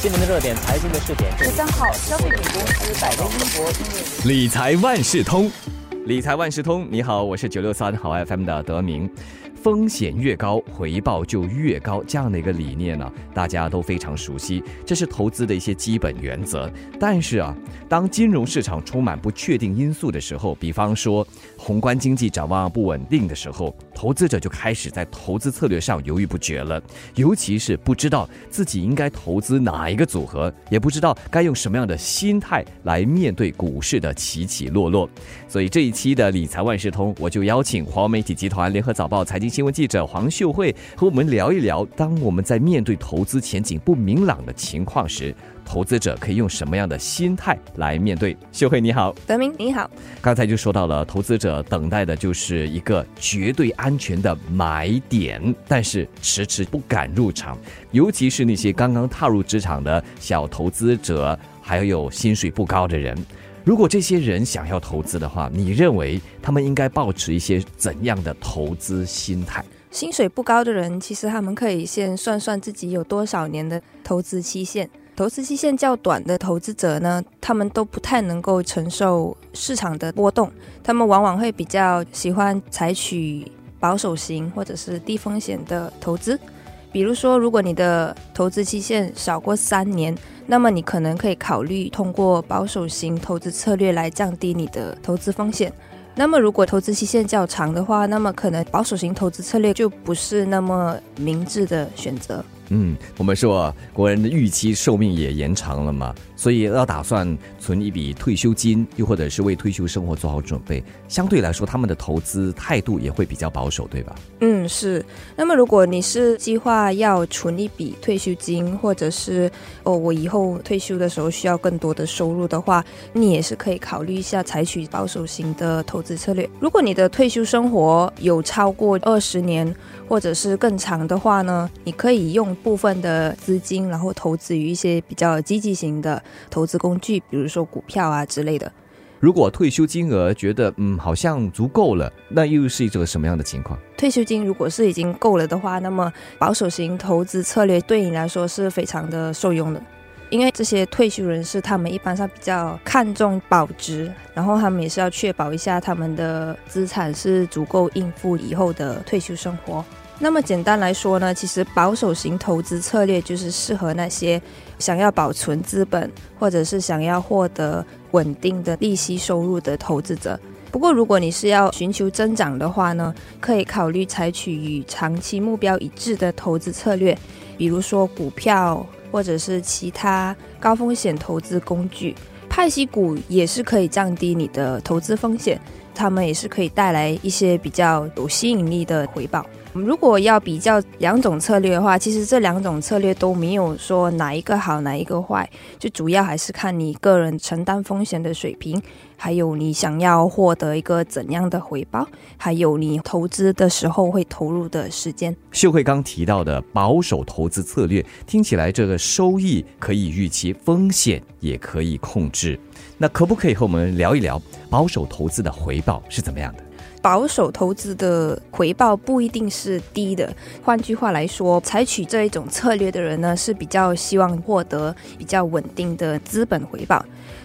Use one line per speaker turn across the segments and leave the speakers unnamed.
新闻的热点，财经的试点。
十三号，消费品公司百威英博
理财万事通，理财万事通，你好，我是九六三好 FM 的德明。风险越高，回报就越高，这样的一个理念呢，大家都非常熟悉，这是投资的一些基本原则。但是啊，当金融市场充满不确定因素的时候，比方说宏观经济展望不稳定的时候，投资者就开始在投资策略上犹豫不决了，尤其是不知道自己应该投资哪一个组合，也不知道该用什么样的心态来面对股市的起起落落。所以这一期的理财万事通，我就邀请华媒体集团联合早报财经新闻记者黄秀慧和我们聊一聊，当我们在面对投资前景不明朗的情况时，投资者可以用什么样的心态来面对？秀慧你好，
德明你好，
刚才就说到了，投资者等待的就是一个绝对安全的买点，但是迟迟不敢入场，尤其是那些刚刚踏入职场的小投资者，还有薪水不高的人。如果这些人想要投资的话，你认为他们应该保持一些怎样的投资心态？
薪水不高的人，其实他们可以先算算自己有多少年的投资期限。投资期限较短的投资者呢，他们都不太能够承受市场的波动，他们往往会比较喜欢采取保守型或者是低风险的投资。比如说，如果你的投资期限少过三年，那么你可能可以考虑通过保守型投资策略来降低你的投资风险。那么，如果投资期限较长的话，那么可能保守型投资策略就不是那么明智的选择。
嗯，我们说国人的预期寿命也延长了嘛，所以要打算存一笔退休金，又或者是为退休生活做好准备，相对来说他们的投资态度也会比较保守，对吧？
嗯，是。那么，如果你是计划要存一笔退休金，或者是哦，我以后退休的时候需要更多的收入的话，你也是可以考虑一下采取保守型的投资策略。如果你的退休生活有超过二十年，或者是更长的话呢，你可以用部分的资金，然后投资于一些比较积极型的投资工具，比如说股票啊之类的。
如果退休金额觉得嗯好像足够了，那又是一种什么样的情况？
退休金如果是已经够了的话，那么保守型投资策略对你来说是非常的受用的，因为这些退休人士他们一般上比较看重保值，然后他们也是要确保一下他们的资产是足够应付以后的退休生活。那么简单来说呢，其实保守型投资策略就是适合那些想要保存资本，或者是想要获得稳定的利息收入的投资者。不过，如果你是要寻求增长的话呢，可以考虑采取与长期目标一致的投资策略，比如说股票或者是其他高风险投资工具。派息股也是可以降低你的投资风险，它们也是可以带来一些比较有吸引力的回报。如果要比较两种策略的话，其实这两种策略都没有说哪一个好哪一个坏，就主要还是看你个人承担风险的水平，还有你想要获得一个怎样的回报，还有你投资的时候会投入的时间。
秀慧刚提到的保守投资策略，听起来这个收益可以预期，风险也可以控制。那可不可以和我们聊一聊保守投资的回报是怎么样的？
保守投资的回报不一定是低的。换句话来说，采取这一种策略的人呢，是比较希望获得比较稳定的资本回报。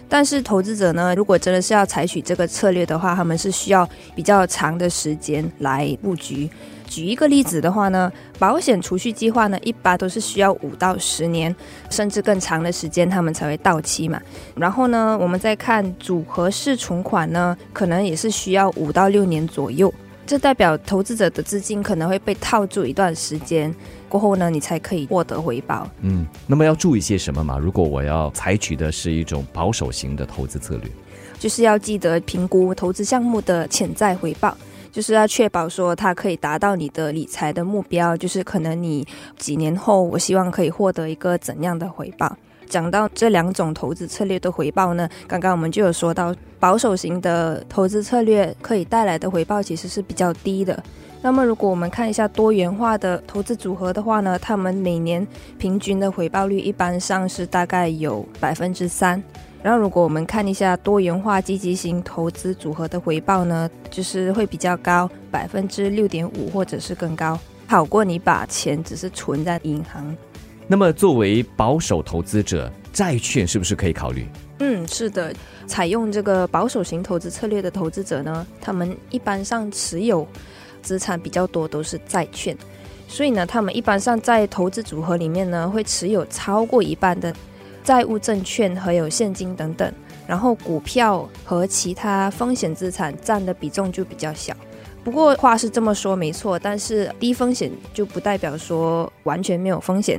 但是投资者呢，如果真的是要采取这个策略的话，他们是需要比较长的时间来布局。举一个例子的话呢，保险储蓄计划呢，一般都是需要五到十年，甚至更长的时间，他们才会到期嘛。然后呢，我们再看组合式存款呢，可能也是需要五到六年左右。这代表投资者的资金可能会被套住一段时间，过后呢，你才可以获得回报。
嗯，那么要注意些什么嘛？如果我要采取的是一种保守型的投资策略，
就是要记得评估投资项目的潜在回报。就是要确保说它可以达到你的理财的目标，就是可能你几年后，我希望可以获得一个怎样的回报。讲到这两种投资策略的回报呢，刚刚我们就有说到，保守型的投资策略可以带来的回报其实是比较低的。那么如果我们看一下多元化的投资组合的话呢，他们每年平均的回报率一般上是大概有百分之三。然后，如果我们看一下多元化积极型投资组合的回报呢，就是会比较高，百分之六点五或者是更高，好过你把钱只是存在银行。
那么作为保守投资者，债券是不是可以考虑？
嗯，是的，采用这个保守型投资策略的投资者呢，他们一般上持有资产比较多都是债券，所以呢，他们一般上在投资组合里面呢，会持有超过一半的债务证券和有现金等等，然后股票和其他风险资产占的比重就比较小。不过话是这么说没错，但是低风险就不代表说完全没有风险。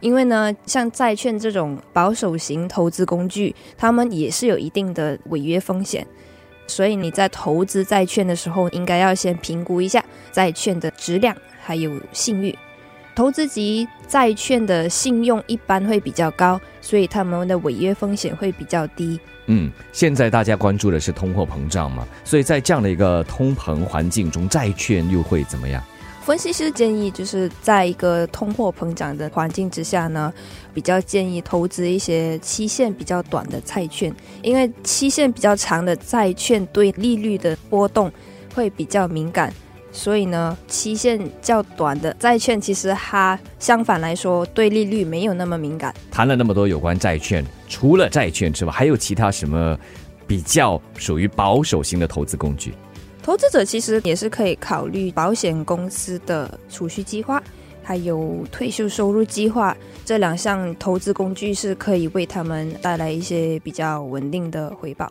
因为呢，像债券这种保守型投资工具，他们也是有一定的违约风险，所以你在投资债券的时候，应该要先评估一下债券的质量还有信誉。投资级债券的信用一般会比较高，所以他们的违约风险会比较低。
嗯，现在大家关注的是通货膨胀嘛，所以在这样的一个通膨环境中，债券又会怎么样？
分析师建议，就是在一个通货膨胀的环境之下呢，比较建议投资一些期限比较短的债券，因为期限比较长的债券对利率的波动会比较敏感，所以呢，期限较短的债券其实它相反来说对利率没有那么敏感。
谈了那么多有关债券，除了债券之外，还有其他什么比较属于保守型的投资工具？
投资者其实也是可以考虑保险公司的储蓄计划，还有退休收入计划这两项投资工具是可以为他们带来一些比较稳定的回报。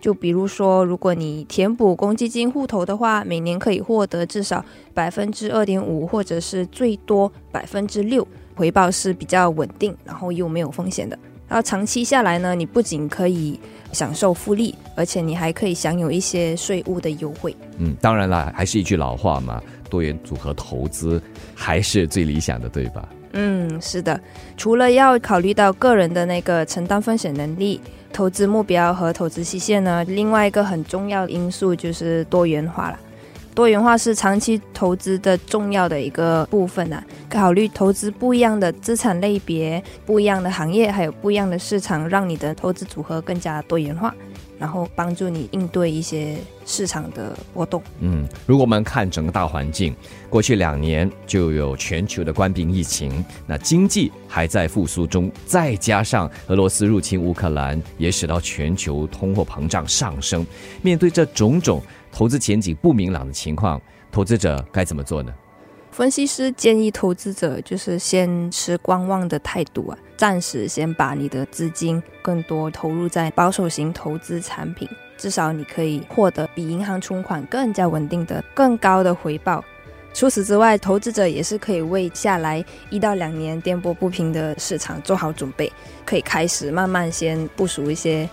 就比如说，如果你填补公积金户头的话，每年可以获得至少百分之二点五，或者是最多百分之六，回报是比较稳定，然后又没有风险的。然后长期下来呢，你不仅可以享受复利，而且你还可以享有一些税务的优惠。
嗯，当然啦，还是一句老话嘛，多元组合投资还是最理想的，对吧？
嗯，是的。除了要考虑到个人的那个承担风险能力、投资目标和投资期限呢，另外一个很重要的因素就是多元化了。多元化是长期投资的重要的一个部分呐。考虑投资不一样的资产类别、不一样的行业，还有不一样的市场，让你的投资组合更加多元化，然后帮助你应对一些市场的波动。
嗯，如果我们看整个大环境，过去两年就有全球的冠病疫情，那经济还在复苏中，再加上俄罗斯入侵乌克兰，也使到全球通货膨胀上升。面对这种种，投资前景不明朗的情况，投资者该怎么做呢？
分析师建议投资者就是先持观望的态度啊，暂时先把你的资金更多投入在保守型投资产品，至少你可以获得比银行存款更加稳定的、更高的回报。除此之外，投资者也是可以为下来一到两年颠簸不平的市场做好准备，可以开始慢慢先部署一些。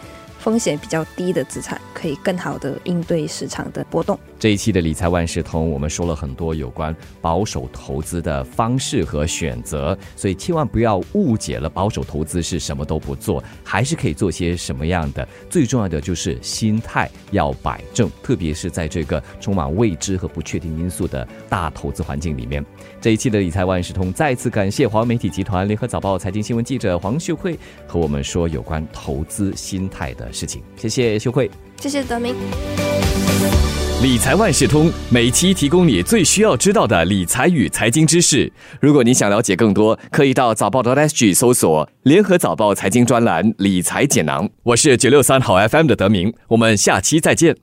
风险比较低的资产，可以更好的应对市场的波动。
这一期的理财万事通，我们说了很多有关保守投资的方式和选择，所以千万不要误解了。保守投资是什么都不做，还是可以做些什么样的？最重要的就是心态要摆正，特别是在这个充满未知和不确定因素的大投资环境里面。这一期的理财万事通，再次感谢华为媒体集团联合早报财经新闻记者黄秀慧和我们说有关投资心态的事情。谢谢秀慧，
谢谢德明。
理财万事通每期提供你最需要知道的理财与财经知识。如果你想了解更多，可以到早报的 SG 搜索“联合早报财经专栏理财简囊”。我是九六三好 FM 的德明，我们下期再见。